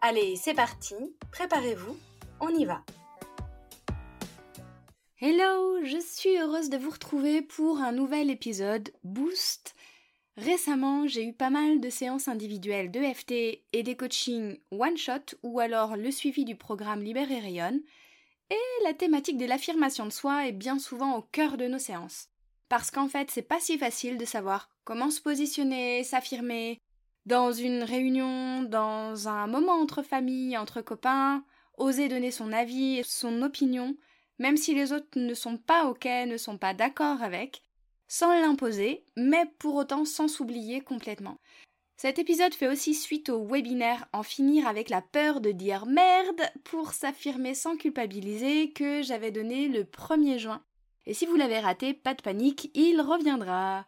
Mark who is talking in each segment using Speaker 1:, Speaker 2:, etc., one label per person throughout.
Speaker 1: Allez, c'est parti, préparez-vous, on y va. Hello, je suis heureuse de vous retrouver pour un nouvel épisode Boost. Récemment, j'ai eu pas mal de séances individuelles de FT et des coachings one shot ou alors le suivi du programme Libère et Rayonne. Et la thématique de l'affirmation de soi est bien souvent au cœur de nos séances. Parce qu'en fait, c'est pas si facile de savoir comment se positionner, s'affirmer, dans une réunion, dans un moment entre familles, entre copains, oser donner son avis, son opinion, même si les autres ne sont pas OK, ne sont pas d'accord avec, sans l'imposer, mais pour autant sans s'oublier complètement. Cet épisode fait aussi suite au webinaire En finir avec la peur de dire merde pour s'affirmer sans culpabiliser que j'avais donné le 1er juin. Et si vous l'avez raté, pas de panique, il reviendra.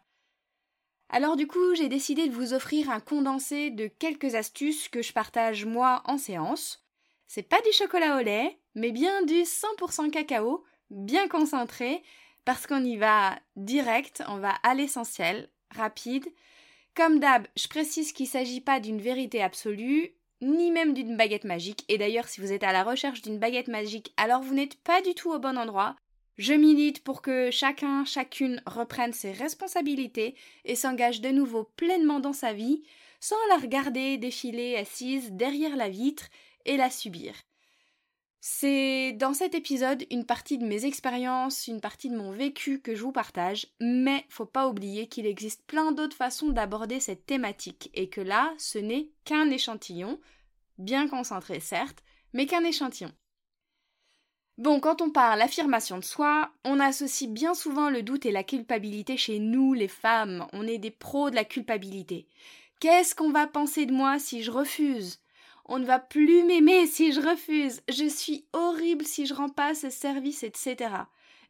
Speaker 1: Alors du coup, j'ai décidé de vous offrir un condensé de quelques astuces que je partage moi en séance. C'est pas du chocolat au lait, mais bien du 100% cacao, bien concentré, parce qu'on y va direct, on va à l'essentiel, rapide. Comme d'hab, je précise qu'il ne s'agit pas d'une vérité absolue, ni même d'une baguette magique. Et d'ailleurs, si vous êtes à la recherche d'une baguette magique, alors vous n'êtes pas du tout au bon endroit. Je milite pour que chacun, chacune reprenne ses responsabilités et s'engage de nouveau pleinement dans sa vie, sans la regarder défiler assise derrière la vitre et la subir. C'est dans cet épisode une partie de mes expériences, une partie de mon vécu que je vous partage, mais faut pas oublier qu'il existe plein d'autres façons d'aborder cette thématique et que là, ce n'est qu'un échantillon, bien concentré certes, mais qu'un échantillon. Bon, quand on parle l'affirmation de soi, on associe bien souvent le doute et la culpabilité chez nous, les femmes. On est des pros de la culpabilité. Qu'est-ce qu'on va penser de moi si je refuse? On ne va plus m'aimer si je refuse. Je suis horrible si je rends pas ce service, etc.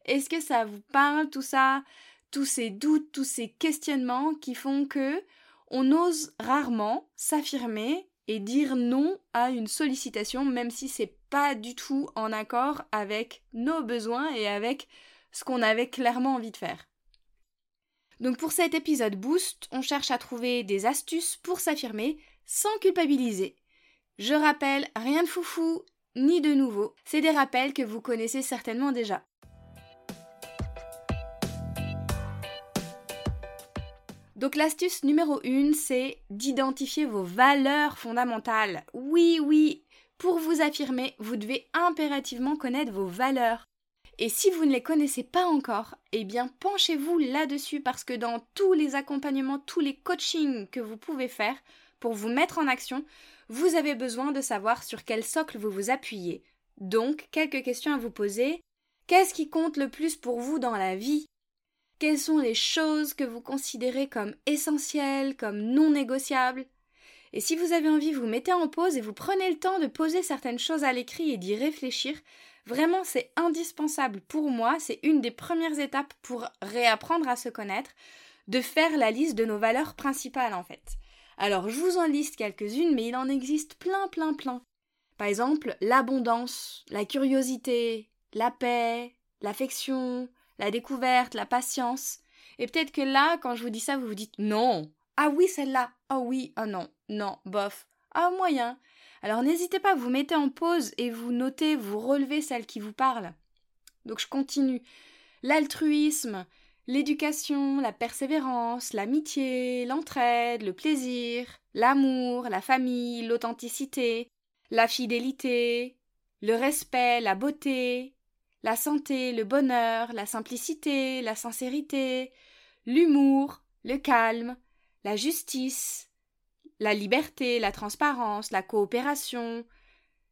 Speaker 1: Est-ce que ça vous parle tout ça? Tous ces doutes, tous ces questionnements qui font que on ose rarement s'affirmer et dire non à une sollicitation, même si c'est pas du tout en accord avec nos besoins et avec ce qu'on avait clairement envie de faire. Donc pour cet épisode Boost, on cherche à trouver des astuces pour s'affirmer sans culpabiliser. Je rappelle, rien de foufou ni de nouveau, c'est des rappels que vous connaissez certainement déjà. Donc l'astuce numéro 1, c'est d'identifier vos valeurs fondamentales. Oui, oui, pour vous affirmer, vous devez impérativement connaître vos valeurs. Et si vous ne les connaissez pas encore, eh bien penchez-vous là-dessus parce que dans tous les accompagnements, tous les coachings que vous pouvez faire pour vous mettre en action, vous avez besoin de savoir sur quel socle vous vous appuyez. Donc, quelques questions à vous poser. Qu'est-ce qui compte le plus pour vous dans la vie? Quelles sont les choses que vous considérez comme essentielles, comme non négociables? Et si vous avez envie, vous mettez en pause et vous prenez le temps de poser certaines choses à l'écrit et d'y réfléchir. Vraiment, c'est indispensable pour moi, c'est une des premières étapes pour réapprendre à se connaître, de faire la liste de nos valeurs principales en fait. Alors, je vous en liste quelques-unes, mais il en existe plein, plein, plein. Par exemple, l'abondance, la curiosité, la paix, l'affection, la découverte, la patience. Et peut-être que là, quand je vous dis ça, vous vous dites non. Ah oui, celle-là. Ah oui, ah non, non, bof. Ah moyen. Alors n'hésitez pas, vous mettez en pause et vous notez, vous relevez celle qui vous parle. Donc je continue. L'altruisme, l'éducation, la persévérance, l'amitié, l'entraide, le plaisir, l'amour, la famille, l'authenticité, la fidélité, le respect, la beauté, la santé, le bonheur, la simplicité, la sincérité, l'humour, le calme, la justice, la liberté, la transparence, la coopération,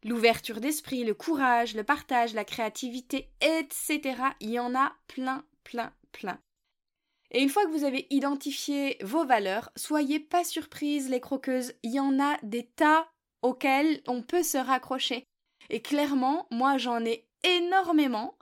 Speaker 1: l'ouverture d'esprit, le courage, le partage, la créativité, etc. Il y en a plein, plein, plein. Et une fois que vous avez identifié vos valeurs, soyez pas surprises les croqueuses, il y en a des tas auxquelles on peut se raccrocher. Et clairement, moi j'en ai énormément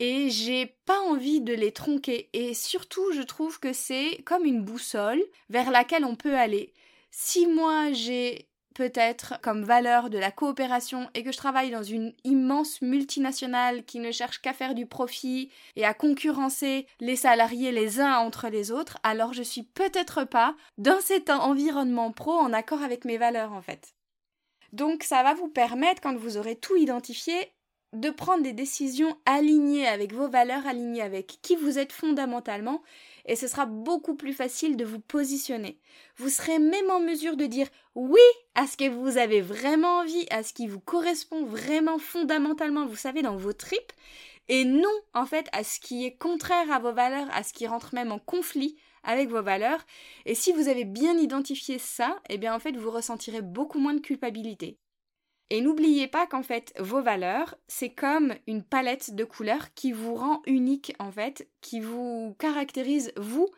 Speaker 1: et j'ai pas envie de les tronquer. Et surtout, je trouve que c'est comme une boussole vers laquelle on peut aller. Si moi j'ai peut-être comme valeur de la coopération et que je travaille dans une immense multinationale qui ne cherche qu'à faire du profit et à concurrencer les salariés les uns entre les autres, alors je suis peut-être pas dans cet environnement pro en accord avec mes valeurs en fait. Donc ça va vous permettre, quand vous aurez tout identifié, de prendre des décisions alignées avec vos valeurs, alignées avec qui vous êtes fondamentalement, et ce sera beaucoup plus facile de vous positionner. Vous serez même en mesure de dire oui à ce que vous avez vraiment envie, à ce qui vous correspond vraiment fondamentalement, vous savez, dans vos tripes, et non, en fait, à ce qui est contraire à vos valeurs, à ce qui rentre même en conflit avec vos valeurs. Et si vous avez bien identifié ça, eh bien, en fait, vous ressentirez beaucoup moins de culpabilité. Et n'oubliez pas qu'en fait, vos valeurs, c'est comme une palette de couleurs qui vous rend unique, en fait, qui vous caractérise vous.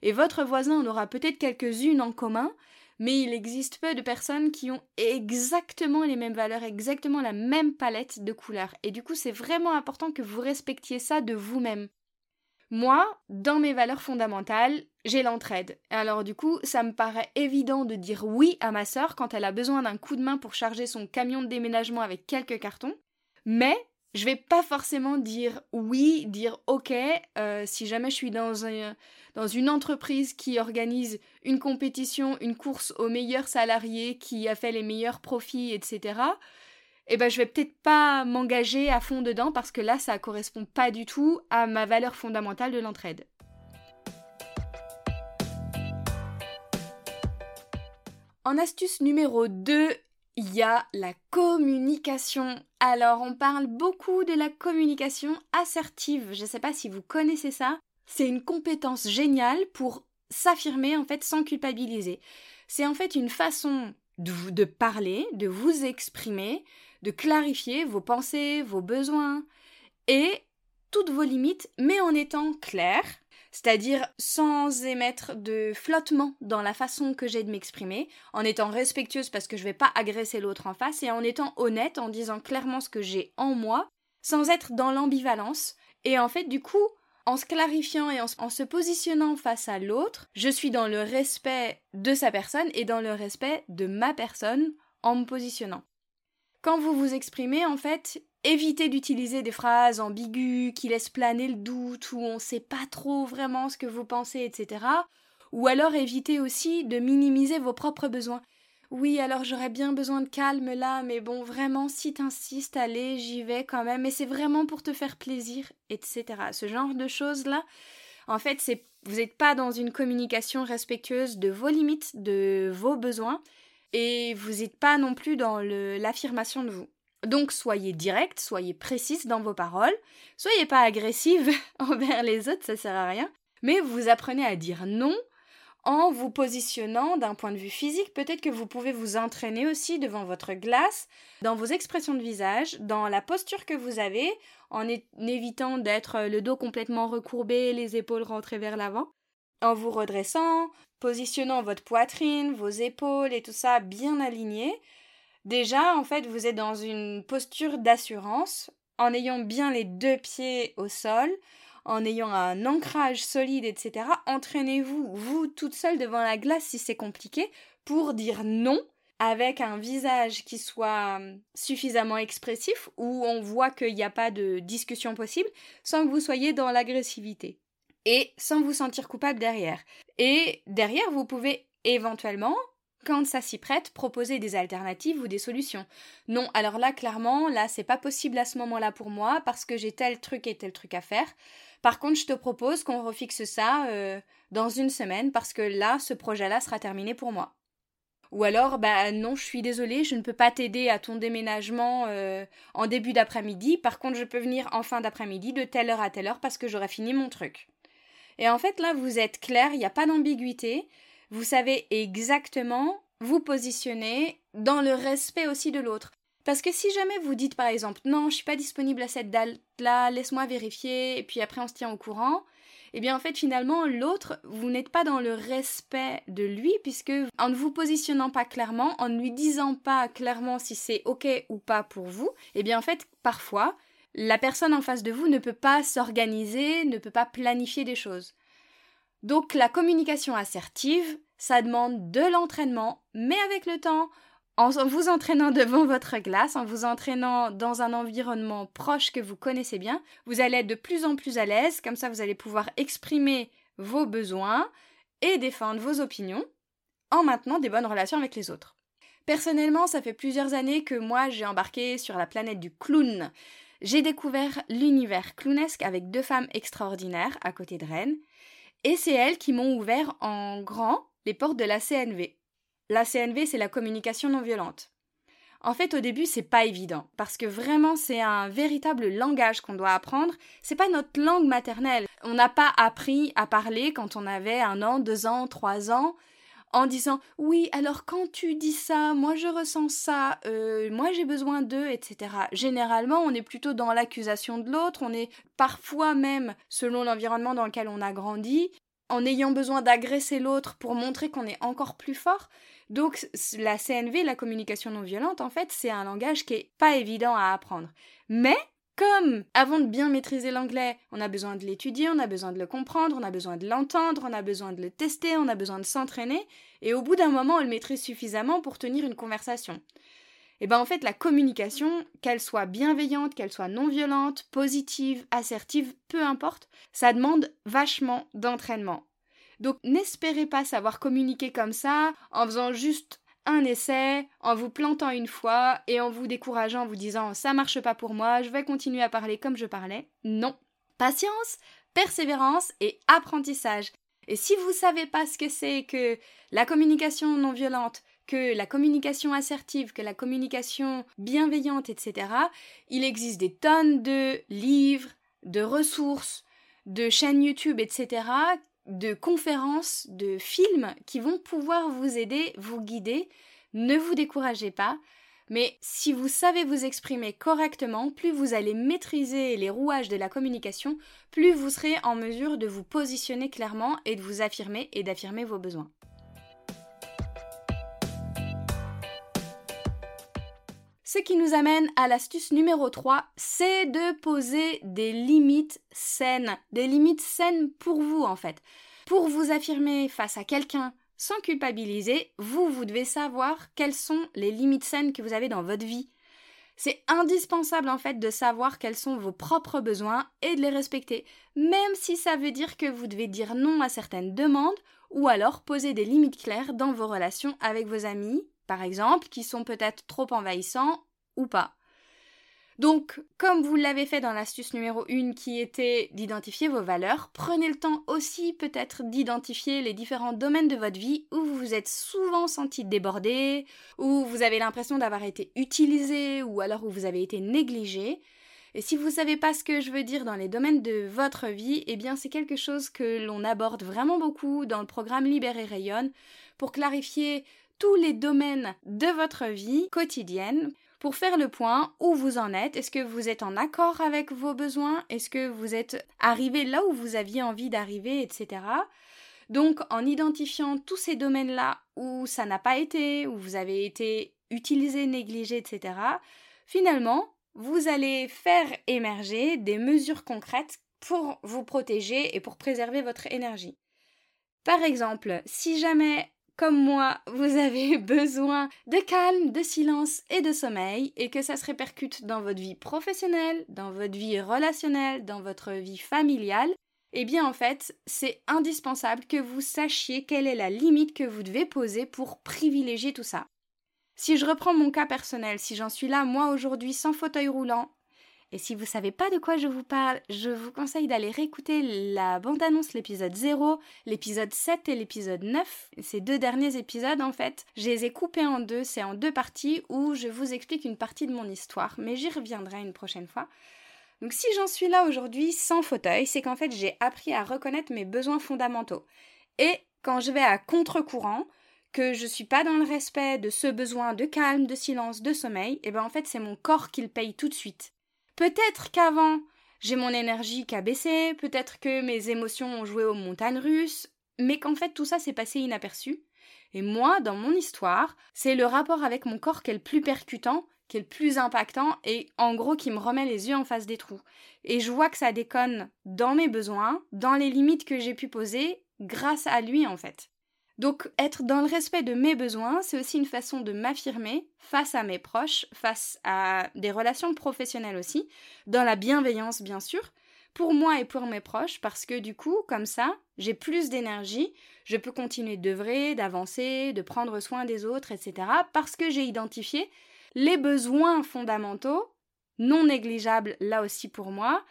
Speaker 1: Et votre voisin en aura peut-être quelques-unes en commun, mais il existe peu de personnes qui ont exactement les mêmes valeurs, exactement la même palette de couleurs. Et du coup, c'est vraiment important que vous respectiez ça de vous-même. Moi, dans mes valeurs fondamentales, j'ai l'entraide. Alors du coup, ça me paraît évident de dire oui à ma sœur quand elle a besoin d'un coup de main pour charger son camion de déménagement avec quelques cartons. Mais je vais pas forcément dire oui, dire ok, euh, si jamais je suis dans, un, dans une entreprise qui organise une compétition, une course aux meilleurs salariés, qui a fait les meilleurs profits, etc eh ben je vais peut-être pas m'engager à fond dedans parce que là ça correspond pas du tout à ma valeur fondamentale de l'entraide. En astuce numéro 2, il y a la communication. Alors, on parle beaucoup de la communication assertive. Je ne sais pas si vous connaissez ça. C'est une compétence géniale pour s'affirmer en fait sans culpabiliser. C'est en fait une façon de, parler, de vous exprimer, de clarifier vos pensées, vos besoins et toutes vos limites, mais en étant clair, c'est-à-dire sans émettre de flottement dans la façon que j'ai de m'exprimer, en étant respectueuse parce que je ne vais pas agresser l'autre en face et en étant honnête, en disant clairement ce que j'ai en moi, sans être dans l'ambivalence. Et en fait, du coup, en se clarifiant et en, se positionnant face à l'autre, je suis dans le respect de sa personne et dans le respect de ma personne en me positionnant. Quand vous vous exprimez, en fait, évitez d'utiliser des phrases ambiguës qui laissent planer le doute, où on ne sait pas trop vraiment ce que vous pensez, etc. Ou alors évitez aussi de minimiser vos propres besoins. Oui, alors j'aurais bien besoin de calme là, mais bon, vraiment, si t'insistes, allez, j'y vais quand même, mais c'est vraiment pour te faire plaisir, etc. Ce genre de choses-là, en fait, vous n'êtes pas dans une communication respectueuse de vos limites, de vos besoins, et vous n'êtes pas non plus dans l'affirmation de vous. Donc soyez direct, soyez précise dans vos paroles, soyez pas agressive envers les autres, ça sert à rien, mais vous apprenez à dire non en vous positionnant d'un point de vue physique. Peut-être que vous pouvez vous entraîner aussi devant votre glace, dans vos expressions de visage, dans la posture que vous avez, en évitant d'être le dos complètement recourbé, les épaules rentrées vers l'avant, en vous redressant, positionnant votre poitrine, vos épaules et tout ça bien aligné, déjà en fait vous êtes dans une posture d'assurance en ayant bien les deux pieds au sol, en ayant un ancrage solide, etc. Entraînez-vous, vous toute seule devant la glace si c'est compliqué, pour dire non avec un visage qui soit hum, suffisamment expressif, où on voit qu'il n'y a pas de discussion possible, sans que vous soyez dans l'agressivité et sans vous sentir coupable derrière. Et derrière, vous pouvez éventuellement, quand ça s'y prête, proposer des alternatives ou des solutions. Non, alors là, clairement, là, c'est pas possible à ce moment-là pour moi parce que j'ai tel truc et tel truc à faire. Par contre, je te propose qu'on refixe ça euh, dans une semaine parce que là, ce projet-là sera terminé pour moi. Ou alors, bah non, je suis désolée, je ne peux pas t'aider à ton déménagement euh, en début d'après-midi. Par contre, je peux venir en fin d'après-midi de telle heure à telle heure parce que j'aurai fini mon truc. Et en fait, là, vous êtes clair, il n'y a pas d'ambiguïté. Vous savez exactement vous positionner dans le respect aussi de l'autre. Parce que si jamais vous dites par exemple non, je suis pas disponible à cette date-là, laisse-moi vérifier, et puis après on se tient au courant, eh bien en fait finalement l'autre, vous n'êtes pas dans le respect de lui puisque en ne vous positionnant pas clairement, en ne lui disant pas clairement si c'est ok ou pas pour vous, eh bien en fait parfois la personne en face de vous ne peut pas s'organiser, ne peut pas planifier des choses. Donc la communication assertive, ça demande de l'entraînement, mais avec le temps, en vous entraînant devant votre glace, en vous entraînant dans un environnement proche que vous connaissez bien, vous allez être de plus en plus à l'aise, comme ça vous allez pouvoir exprimer vos besoins et défendre vos opinions en maintenant des bonnes relations avec les autres. Personnellement, ça fait plusieurs années que moi j'ai embarqué sur la planète du clown. J'ai découvert l'univers clownesque avec deux femmes extraordinaires à côté de Rennes, et c'est elles qui m'ont ouvert en grand les portes de la CNV. La CNV, c'est la communication non violente. En fait, au début, c'est pas évident, parce que vraiment, c'est un véritable langage qu'on doit apprendre. C'est pas notre langue maternelle. On n'a pas appris à parler quand on avait un an, deux ans, trois ans, en disant oui, alors quand tu dis ça, moi je ressens ça, euh, moi j'ai besoin d'eux, etc. Généralement, on est plutôt dans l'accusation de l'autre, on est parfois même, selon l'environnement dans lequel on a grandi, en ayant besoin d'agresser l'autre pour montrer qu'on est encore plus fort. Donc la CNV, la communication non violente, en fait, c'est un langage qui est pas évident à apprendre. Mais comme avant de bien maîtriser l'anglais, on a besoin de l'étudier, on a besoin de le comprendre, on a besoin de l'entendre, on a besoin de le tester, on a besoin de s'entraîner, et au bout d'un moment, on le maîtrise suffisamment pour tenir une conversation. Et eh bien en fait, la communication, qu'elle soit bienveillante, qu'elle soit non violente, positive, assertive, peu importe, ça demande vachement d'entraînement. Donc n'espérez pas savoir communiquer comme ça en faisant juste un essai, en vous plantant une fois et en vous décourageant en vous disant ça marche pas pour moi, je vais continuer à parler comme je parlais. Non. Patience, persévérance et apprentissage. Et si vous savez pas ce que c'est que la communication non violente, que la communication assertive, que la communication bienveillante, etc., il existe des tonnes de livres, de ressources, de chaînes YouTube, etc., de conférences, de films qui vont pouvoir vous aider, vous guider. Ne vous découragez pas. Mais si vous savez vous exprimer correctement, plus vous allez maîtriser les rouages de la communication, plus vous serez en mesure de vous positionner clairement et de vous affirmer et d'affirmer vos besoins. Ce qui nous amène à l'astuce numéro 3, c'est de poser des limites saines. Des limites saines pour vous en fait. Pour vous affirmer face à quelqu'un sans culpabiliser, vous, vous devez savoir quelles sont les limites saines que vous avez dans votre vie. C'est indispensable en fait de savoir quels sont vos propres besoins et de les respecter, même si ça veut dire que vous devez dire non à certaines demandes ou alors poser des limites claires dans vos relations avec vos amis, par exemple, qui sont peut-être trop envahissants ou pas. Donc, comme vous l'avez fait dans l'astuce numéro 1 qui était d'identifier vos valeurs, prenez le temps aussi peut-être d'identifier les différents domaines de votre vie où vous vous êtes souvent senti débordé, où vous avez l'impression d'avoir été utilisé ou alors où vous avez été négligé. Et si vous ne savez pas ce que je veux dire dans les domaines de votre vie, eh bien c'est quelque chose que l'on aborde vraiment beaucoup dans le programme Libérer Rayonne pour clarifier tous les domaines de votre vie quotidienne pour faire le point où vous en êtes. Est-ce que vous êtes en accord avec vos besoins? Est-ce que vous êtes arrivé là où vous aviez envie d'arriver, etc. Donc en identifiant tous ces domaines-là où ça n'a pas été, où vous avez été utilisé, négligé, etc., finalement, vous allez faire émerger des mesures concrètes pour vous protéger et pour préserver votre énergie. Par exemple, si jamais comme moi, vous avez besoin de calme, de silence et de sommeil, et que ça se répercute dans votre vie professionnelle, dans votre vie relationnelle, dans votre vie familiale, eh bien en fait, c'est indispensable que vous sachiez quelle est la limite que vous devez poser pour privilégier tout ça. Si je reprends mon cas personnel, si j'en suis là moi aujourd'hui sans fauteuil roulant, et si vous ne savez pas de quoi je vous parle, je vous conseille d'aller réécouter la bande-annonce, l'épisode 0, l'épisode 7 et l'épisode 9. Ces deux derniers épisodes, en fait, je les ai coupés en deux. C'est en deux parties où je vous explique une partie de mon histoire, mais j'y reviendrai une prochaine fois. Donc si j'en suis là aujourd'hui sans fauteuil, c'est qu'en fait j'ai appris à reconnaître mes besoins fondamentaux. Et quand je vais à contre-courant, que je suis pas dans le respect de ce besoin de calme, de silence, de sommeil, et eh ben en fait c'est mon corps qui le paye tout de suite. Peut-être qu'avant, j'ai mon énergie qui a baissé, peut-être que mes émotions ont joué aux montagnes russes, mais qu'en fait tout ça s'est passé inaperçu. Et moi, dans mon histoire, c'est le rapport avec mon corps qui est le plus percutant, qui est le plus impactant et en gros qui me remet les yeux en face des trous. Et je vois que ça déconne dans mes besoins, dans les limites que j'ai pu poser grâce à lui en fait. Donc être dans le respect de mes besoins, c'est aussi une façon de m'affirmer face à mes proches, face à des relations professionnelles aussi, dans la bienveillance bien sûr, pour moi et pour mes proches, parce que du coup, comme ça, j'ai plus d'énergie, je peux continuer d'œuvrer, d'avancer, de prendre soin des autres, etc., parce que j'ai identifié les besoins fondamentaux, non négligeables là aussi pour moi,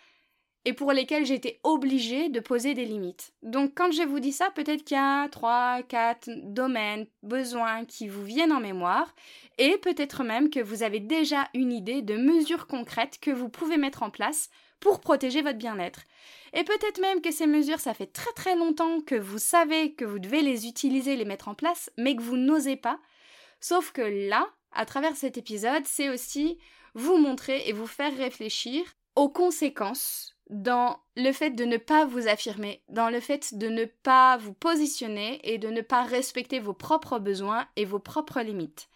Speaker 1: et pour lesquels j'étais obligée de poser des limites. Donc quand je vous dis ça, peut-être qu'il y a trois, quatre domaines, besoins qui vous viennent en mémoire, et peut-être même que vous avez déjà une idée de mesures concrètes que vous pouvez mettre en place pour protéger votre bien-être. Et peut-être même que ces mesures, ça fait très très longtemps que vous savez que vous devez les utiliser, les mettre en place, mais que vous n'osez pas. Sauf que là, à travers cet épisode, c'est aussi vous montrer et vous faire réfléchir aux conséquences dans le fait de ne pas vous affirmer, dans le fait de ne pas vous positionner et de ne pas respecter vos propres besoins et vos propres limites.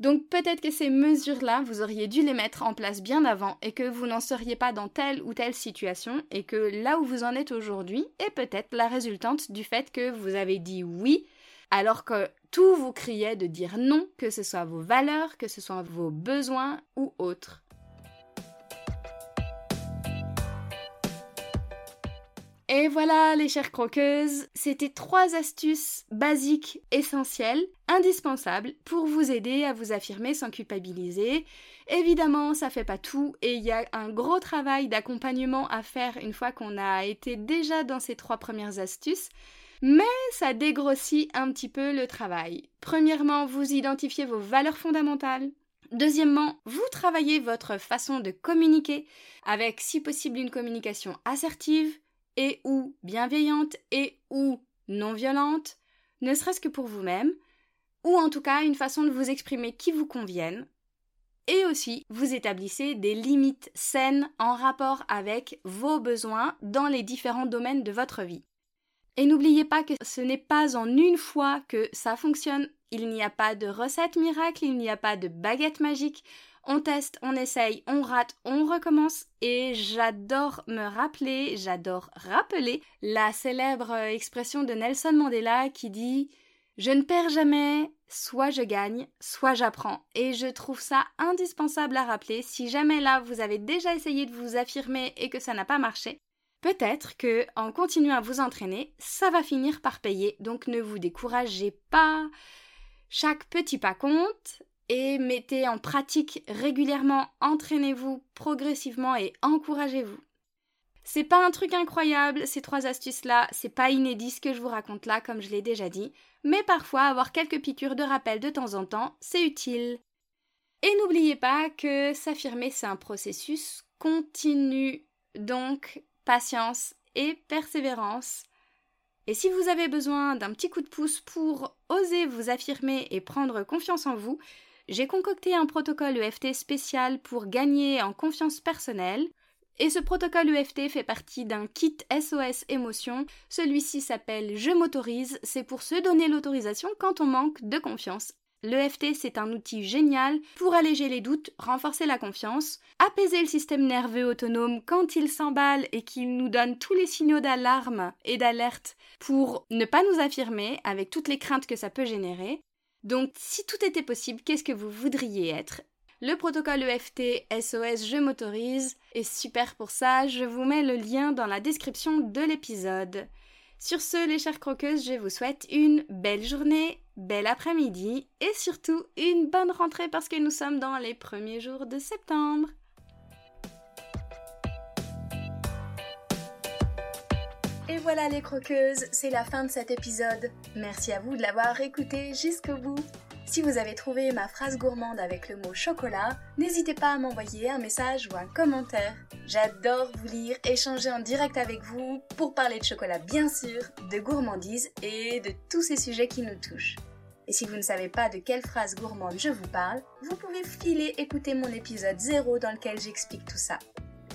Speaker 1: Donc peut-être que ces mesures-là, vous auriez dû les mettre en place bien avant et que vous n'en seriez pas dans telle ou telle situation et que là où vous en êtes aujourd'hui est peut-être la résultante du fait que vous avez dit oui alors que tout vous criait de dire non, que ce soit vos valeurs, que ce soit vos besoins ou autres. Et voilà les chères croqueuses, c'était trois astuces basiques, essentielles, indispensables pour vous aider à vous affirmer sans culpabiliser. Évidemment, ça fait pas tout et il y a un gros travail d'accompagnement à faire une fois qu'on a été déjà dans ces trois premières astuces. Mais ça dégrossit un petit peu le travail. Premièrement, vous identifiez vos valeurs fondamentales. Deuxièmement, vous travaillez votre façon de communiquer avec si possible une communication assertive et ou bienveillante et ou non violente, ne serait-ce que pour vous-même, ou en tout cas une façon de vous exprimer qui vous convienne. Et aussi, vous établissez des limites saines en rapport avec vos besoins dans les différents domaines de votre vie. Et n'oubliez pas que ce n'est pas en une fois que ça fonctionne. Il n'y a pas de recette miracle, il n'y a pas de baguette magique on teste, on essaye, on rate, on recommence. Et j'adore me rappeler, j'adore rappeler la célèbre expression de Nelson Mandela qui dit Je ne perds jamais, soit je gagne, soit j'apprends. Et je trouve ça indispensable à rappeler. Si jamais là vous avez déjà essayé de vous affirmer et que ça n'a pas marché, Peut-être que en continuant à vous entraîner, ça va finir par payer, donc ne vous découragez pas. Chaque petit pas compte, et mettez en pratique régulièrement, entraînez-vous progressivement et encouragez-vous. C'est pas un truc incroyable, ces trois astuces-là, c'est pas inédit ce que je vous raconte là, comme je l'ai déjà dit, mais parfois avoir quelques piqûres de rappel de temps en temps, c'est utile. Et n'oubliez pas que s'affirmer, c'est un processus continu, donc patience et persévérance. Et si vous avez besoin d'un petit coup de pouce pour oser vous affirmer et prendre confiance en vous, j'ai concocté un protocole EFT spécial pour gagner en confiance personnelle. Et ce protocole EFT fait partie d'un kit SOS émotion. Celui-ci s'appelle Je m'autorise, c'est pour se donner l'autorisation quand on manque de confiance. L'EFT, c'est un outil génial pour alléger les doutes, renforcer la confiance, apaiser le système nerveux autonome quand il s'emballe et qu'il nous donne tous les signaux d'alarme et d'alerte pour ne pas nous affirmer avec toutes les craintes que ça peut générer. Donc, si tout était possible, qu'est-ce que vous voudriez être? Le protocole EFT SOS Je m'autorise est super pour ça. Je vous mets le lien dans la description de l'épisode. Sur ce, les chères croqueuses, je vous souhaite une belle journée, bel après-midi et surtout une bonne rentrée parce que nous sommes dans les premiers jours de septembre. Et voilà les croqueuses, c'est la fin de cet épisode. Merci à vous de l'avoir écouté jusqu'au bout. Si vous avez trouvé ma phrase gourmande avec le mot chocolat, n'hésitez pas à m'envoyer un message ou un commentaire. J'adore vous lire, échanger en direct avec vous pour parler de chocolat bien sûr, de gourmandise et de tous ces sujets qui nous touchent. Et si vous ne savez pas de quelle phrase gourmande je vous parle, vous pouvez filer écouter mon épisode 0 dans lequel j'explique tout ça.